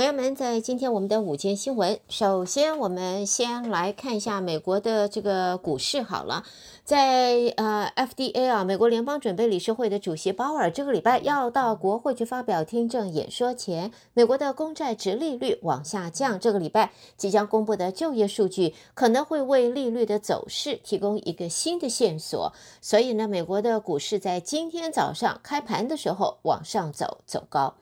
朋友们，在今天我们的午间新闻，首先我们先来看一下美国的这个股市好了。在呃，FDA 啊，美国联邦准备理事会的主席鲍尔这个礼拜要到国会去发表听证演说前，美国的公债殖利率往下降。这个礼拜即将公布的就业数据可能会为利率的走势提供一个新的线索。所以呢，美国的股市在今天早上开盘的时候往上走，走高。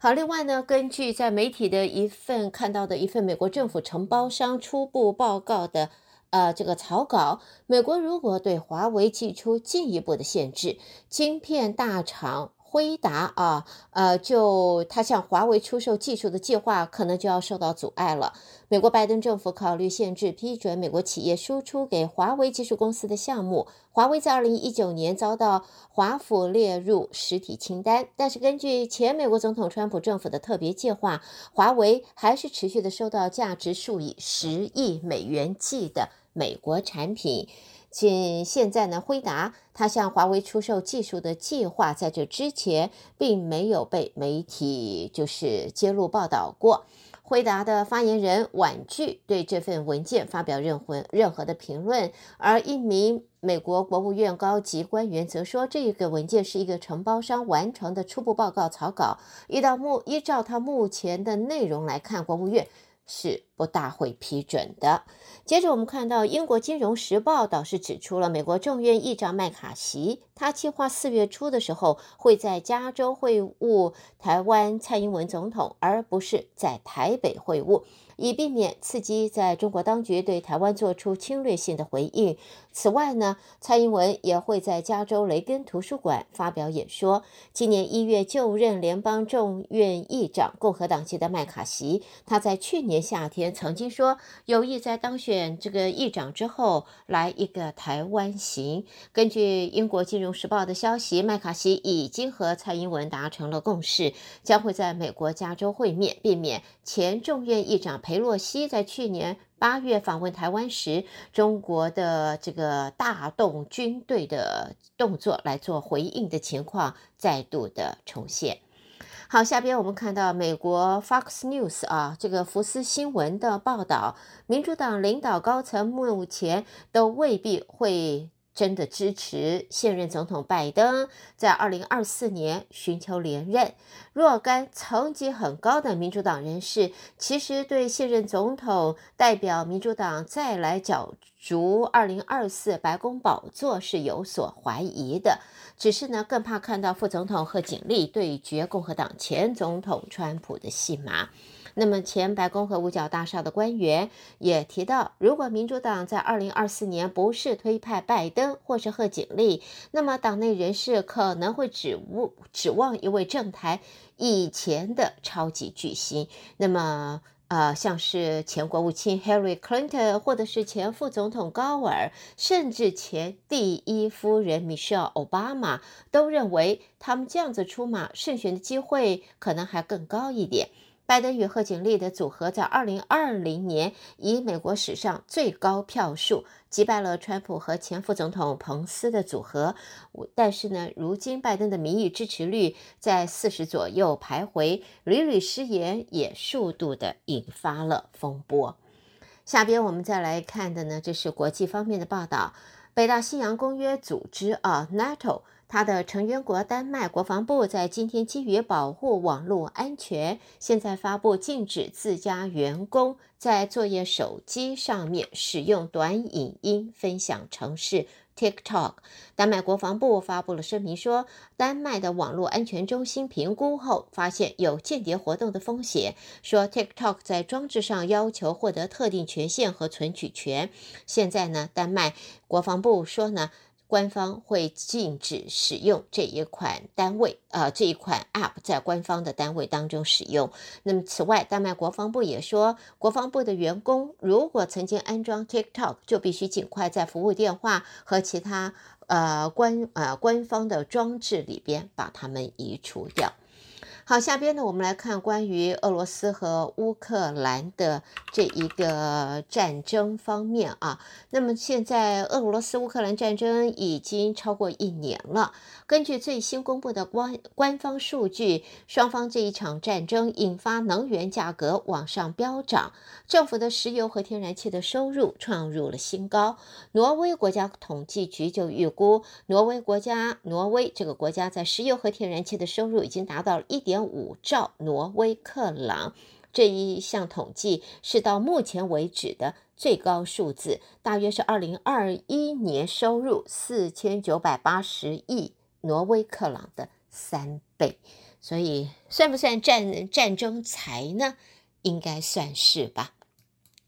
好，另外呢，根据在媒体的一份看到的一份美国政府承包商初步报告的呃这个草稿，美国如果对华为寄出进一步的限制，晶片大厂。辉达啊，呃，就他向华为出售技术的计划可能就要受到阻碍了。美国拜登政府考虑限制批准美国企业输出给华为技术公司的项目。华为在二零一九年遭到华府列入实体清单，但是根据前美国总统川普政府的特别计划，华为还是持续的收到价值数以十亿美元计的美国产品。仅现在呢，辉达他向华为出售技术的计划，在这之前并没有被媒体就是揭露报道过。辉达的发言人婉拒对这份文件发表任何任何的评论，而一名美国国务院高级官员则说，这个文件是一个承包商完成的初步报告草稿，依到目依照他目前的内容来看，国务院。是不大会批准的。接着，我们看到英国《金融时报》倒是指出了美国众院议长麦卡锡，他计划四月初的时候会在加州会晤台湾蔡英文总统，而不是在台北会晤。以避免刺激在中国当局对台湾做出侵略性的回应。此外呢，蔡英文也会在加州雷根图书馆发表演说。今年一月就任联邦众院议长，共和党籍的麦卡锡，他在去年夏天曾经说有意在当选这个议长之后来一个台湾行。根据英国金融时报的消息，麦卡锡已经和蔡英文达成了共识，将会在美国加州会面，避免前众院议长。裴洛西在去年八月访问台湾时，中国的这个大动军队的动作来做回应的情况再度的重现。好，下边我们看到美国 Fox News 啊，这个福斯新闻的报道，民主党领导高层目前都未必会。真的支持现任总统拜登在二零二四年寻求连任。若干层级很高的民主党人士，其实对现任总统代表民主党再来角逐二零二四白宫宝座是有所怀疑的。只是呢，更怕看到副总统贺锦丽对决共和党前总统川普的戏码。那么，前白宫和五角大厦的官员也提到，如果民主党在二零二四年不是推派拜登或是贺锦丽，那么党内人士可能会指望指望一位政坛以前的超级巨星。那么，呃，像是前国务卿 Harry Clinton 或者是前副总统高尔，甚至前第一夫人 Michelle Obama，都认为他们这样子出马胜选的机会可能还更高一点。拜登与贺锦丽的组合在二零二零年以美国史上最高票数击败了川普和前副总统彭斯的组合，但是呢，如今拜登的民意支持率在四十左右徘徊，屡屡失言也数度的引发了风波。下边我们再来看的呢，这是国际方面的报道，北大西洋公约组织啊，NATO。他的成员国丹麦国防部在今天基于保护网络安全，现在发布禁止自家员工在作业手机上面使用短影音分享程式 TikTok。丹麦国防部发布了声明说，丹麦的网络安全中心评估后发现有间谍活动的风险，说 TikTok 在装置上要求获得特定权限和存取权。现在呢，丹麦国防部说呢。官方会禁止使用这一款单位，呃，这一款 App 在官方的单位当中使用。那么，此外，丹麦国防部也说，国防部的员工如果曾经安装 TikTok，就必须尽快在服务电话和其他呃官呃官方的装置里边把它们移除掉。好，下边呢，我们来看关于俄罗斯和乌克兰的这一个战争方面啊。那么现在俄罗斯乌克兰战争已经超过一年了。根据最新公布的官官方数据，双方这一场战争引发能源价格往上飙涨，政府的石油和天然气的收入创入了新高。挪威国家统计局就预估，挪威国家挪威这个国家在石油和天然气的收入已经达到了一点。点五兆挪威克朗，这一项统计是到目前为止的最高数字，大约是二零二一年收入四千九百八十亿挪威克朗的三倍，所以算不算战战争财呢？应该算是吧。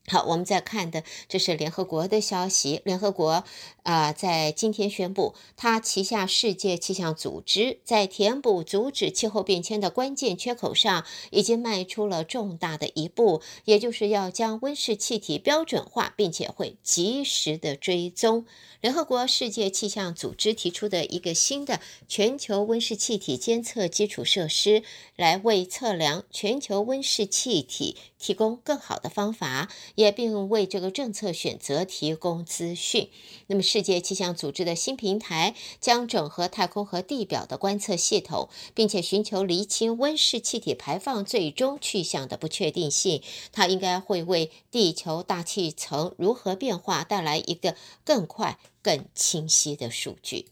好，我们再看的这是联合国的消息。联合国啊、在今天宣布，它旗下世界气象组织在填补阻止气候变迁的关键缺口上，已经迈出了重大的一步，也就是要将温室气体标准化，并且会及时的追踪。联合国世界气象组织提出的一个新的全球温室气体监测基础设施，来为测量全球温室气体提供更好的方法。也并为这个政策选择提供资讯。那么，世界气象组织的新平台将整合太空和地表的观测系统，并且寻求厘清温室气体排放最终去向的不确定性。它应该会为地球大气层如何变化带来一个更快、更清晰的数据。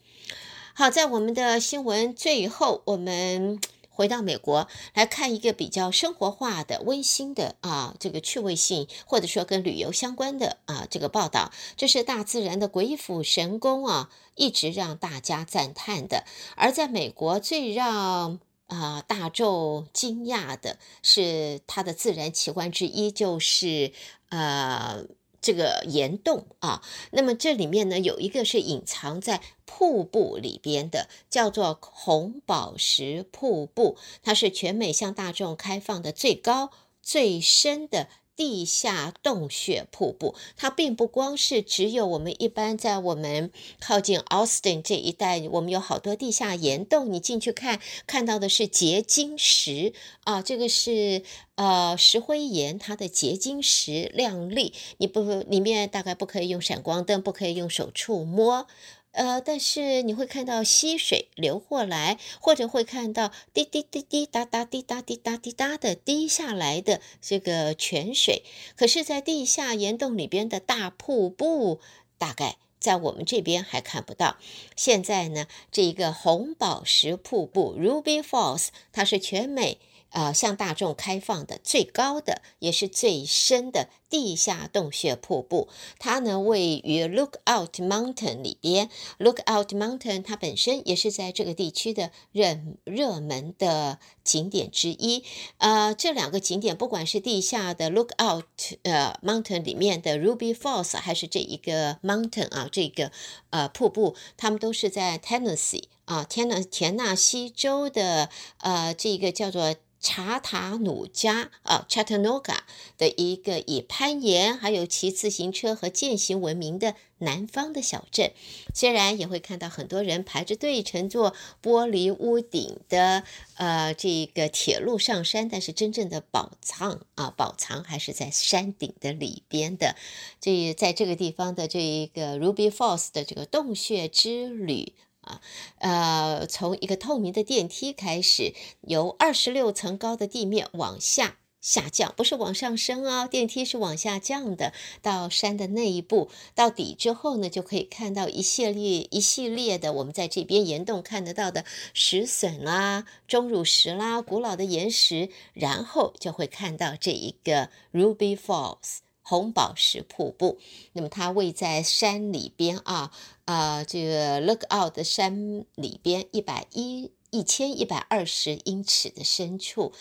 好，在我们的新闻最后，我们。回到美国来看一个比较生活化的、温馨的啊，这个趣味性或者说跟旅游相关的啊这个报道，这是大自然的鬼斧神工啊，一直让大家赞叹的。而在美国最让啊大众惊讶的是，它的自然奇观之一就是呃。这个岩洞啊，那么这里面呢，有一个是隐藏在瀑布里边的，叫做红宝石瀑布，它是全美向大众开放的最高最深的。地下洞穴瀑布，它并不光是只有我们一般在我们靠近 Austin 这一带，我们有好多地下岩洞，你进去看，看到的是结晶石啊，这个是呃石灰岩，它的结晶石亮丽，你不里面大概不可以用闪光灯，不可以用手触摸。呃，但是你会看到溪水流过来，或者会看到滴滴滴滴答答滴答滴答滴答的滴下来的这个泉水。可是，在地下岩洞里边的大瀑布，大概在我们这边还看不到。现在呢，这一个红宝石瀑布 （Ruby Falls） 它是全美。呃，向大众开放的最高的也是最深的地下洞穴瀑布，它呢位于 Lookout Mountain 里边。Lookout Mountain 它本身也是在这个地区的热热门的景点之一。呃，这两个景点，不管是地下的 Lookout 呃 Mountain 里面的 Ruby Falls，还是这一个 Mountain 啊，这个呃瀑布，它们都是在 Tennessee 啊，田纳田纳西州的呃这个叫做。查塔努加啊，Chattanooga 的一个以派攀岩、还有骑自行车和健行闻名的南方的小镇，虽然也会看到很多人排着队乘坐玻璃屋顶的呃这个铁路上山，但是真正的宝藏啊，宝藏还是在山顶的里边的。这在这个地方的这一个 Ruby Falls 的这个洞穴之旅。啊，呃，从一个透明的电梯开始，由二十六层高的地面往下下降，不是往上升啊，电梯是往下降的。到山的那一步，到底之后呢，就可以看到一系列一系列的我们在这边岩洞看得到的石笋啦、钟乳石啦、古老的岩石，然后就会看到这一个 Ruby Falls。红宝石瀑布，那么它位在山里边啊，啊、这个 Lookout 的山里边一百一一千一百二十英尺的深处，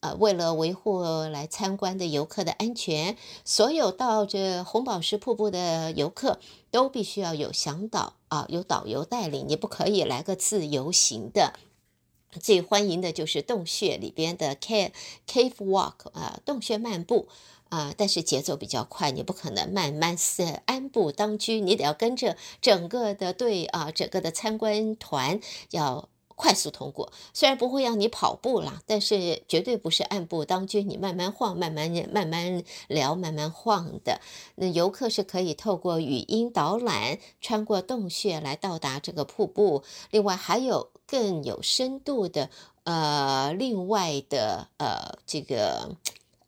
呃，为了维护来参观的游客的安全，所有到这红宝石瀑布的游客都必须要有向导啊，有导游带领，你不可以来个自由行的。最欢迎的就是洞穴里边的 Cave Cave Walk 啊，洞穴漫步。啊，但是节奏比较快，你不可能慢慢是安步当车，你得要跟着整个的队啊，整个的参观团要快速通过。虽然不会让你跑步了，但是绝对不是按部当军，你慢慢晃，慢慢慢慢聊，慢慢晃的。那游客是可以透过语音导览，穿过洞穴来到达这个瀑布。另外还有更有深度的，呃，另外的呃这个。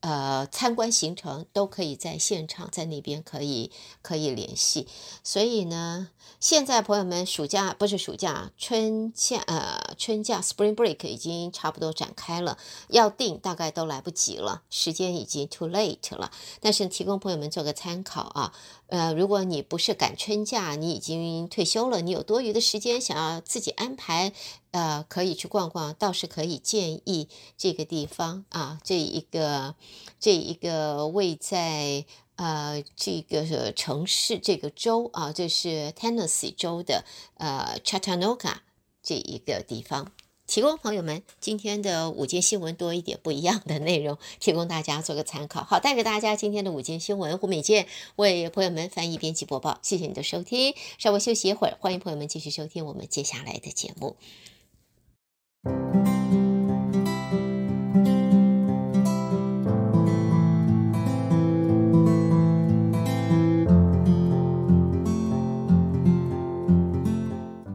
呃，参观行程都可以在现场，在那边可以可以联系。所以呢，现在朋友们，暑假不是暑假，春假呃，春假 Spring Break 已经差不多展开了，要订大概都来不及了，时间已经 too late 了。但是提供朋友们做个参考啊，呃，如果你不是赶春假，你已经退休了，你有多余的时间想要自己安排。呃，可以去逛逛，倒是可以建议这个地方啊，这一个这一个位在呃这个城市这个州啊，这是 Tennessee 州的呃 Chattanooga 这一个地方，提供朋友们今天的午间新闻多一点不一样的内容，提供大家做个参考。好，带给大家今天的午间新闻，胡美健为朋友们翻译编辑播报，谢谢你的收听，稍微休息一会儿，欢迎朋友们继续收听我们接下来的节目。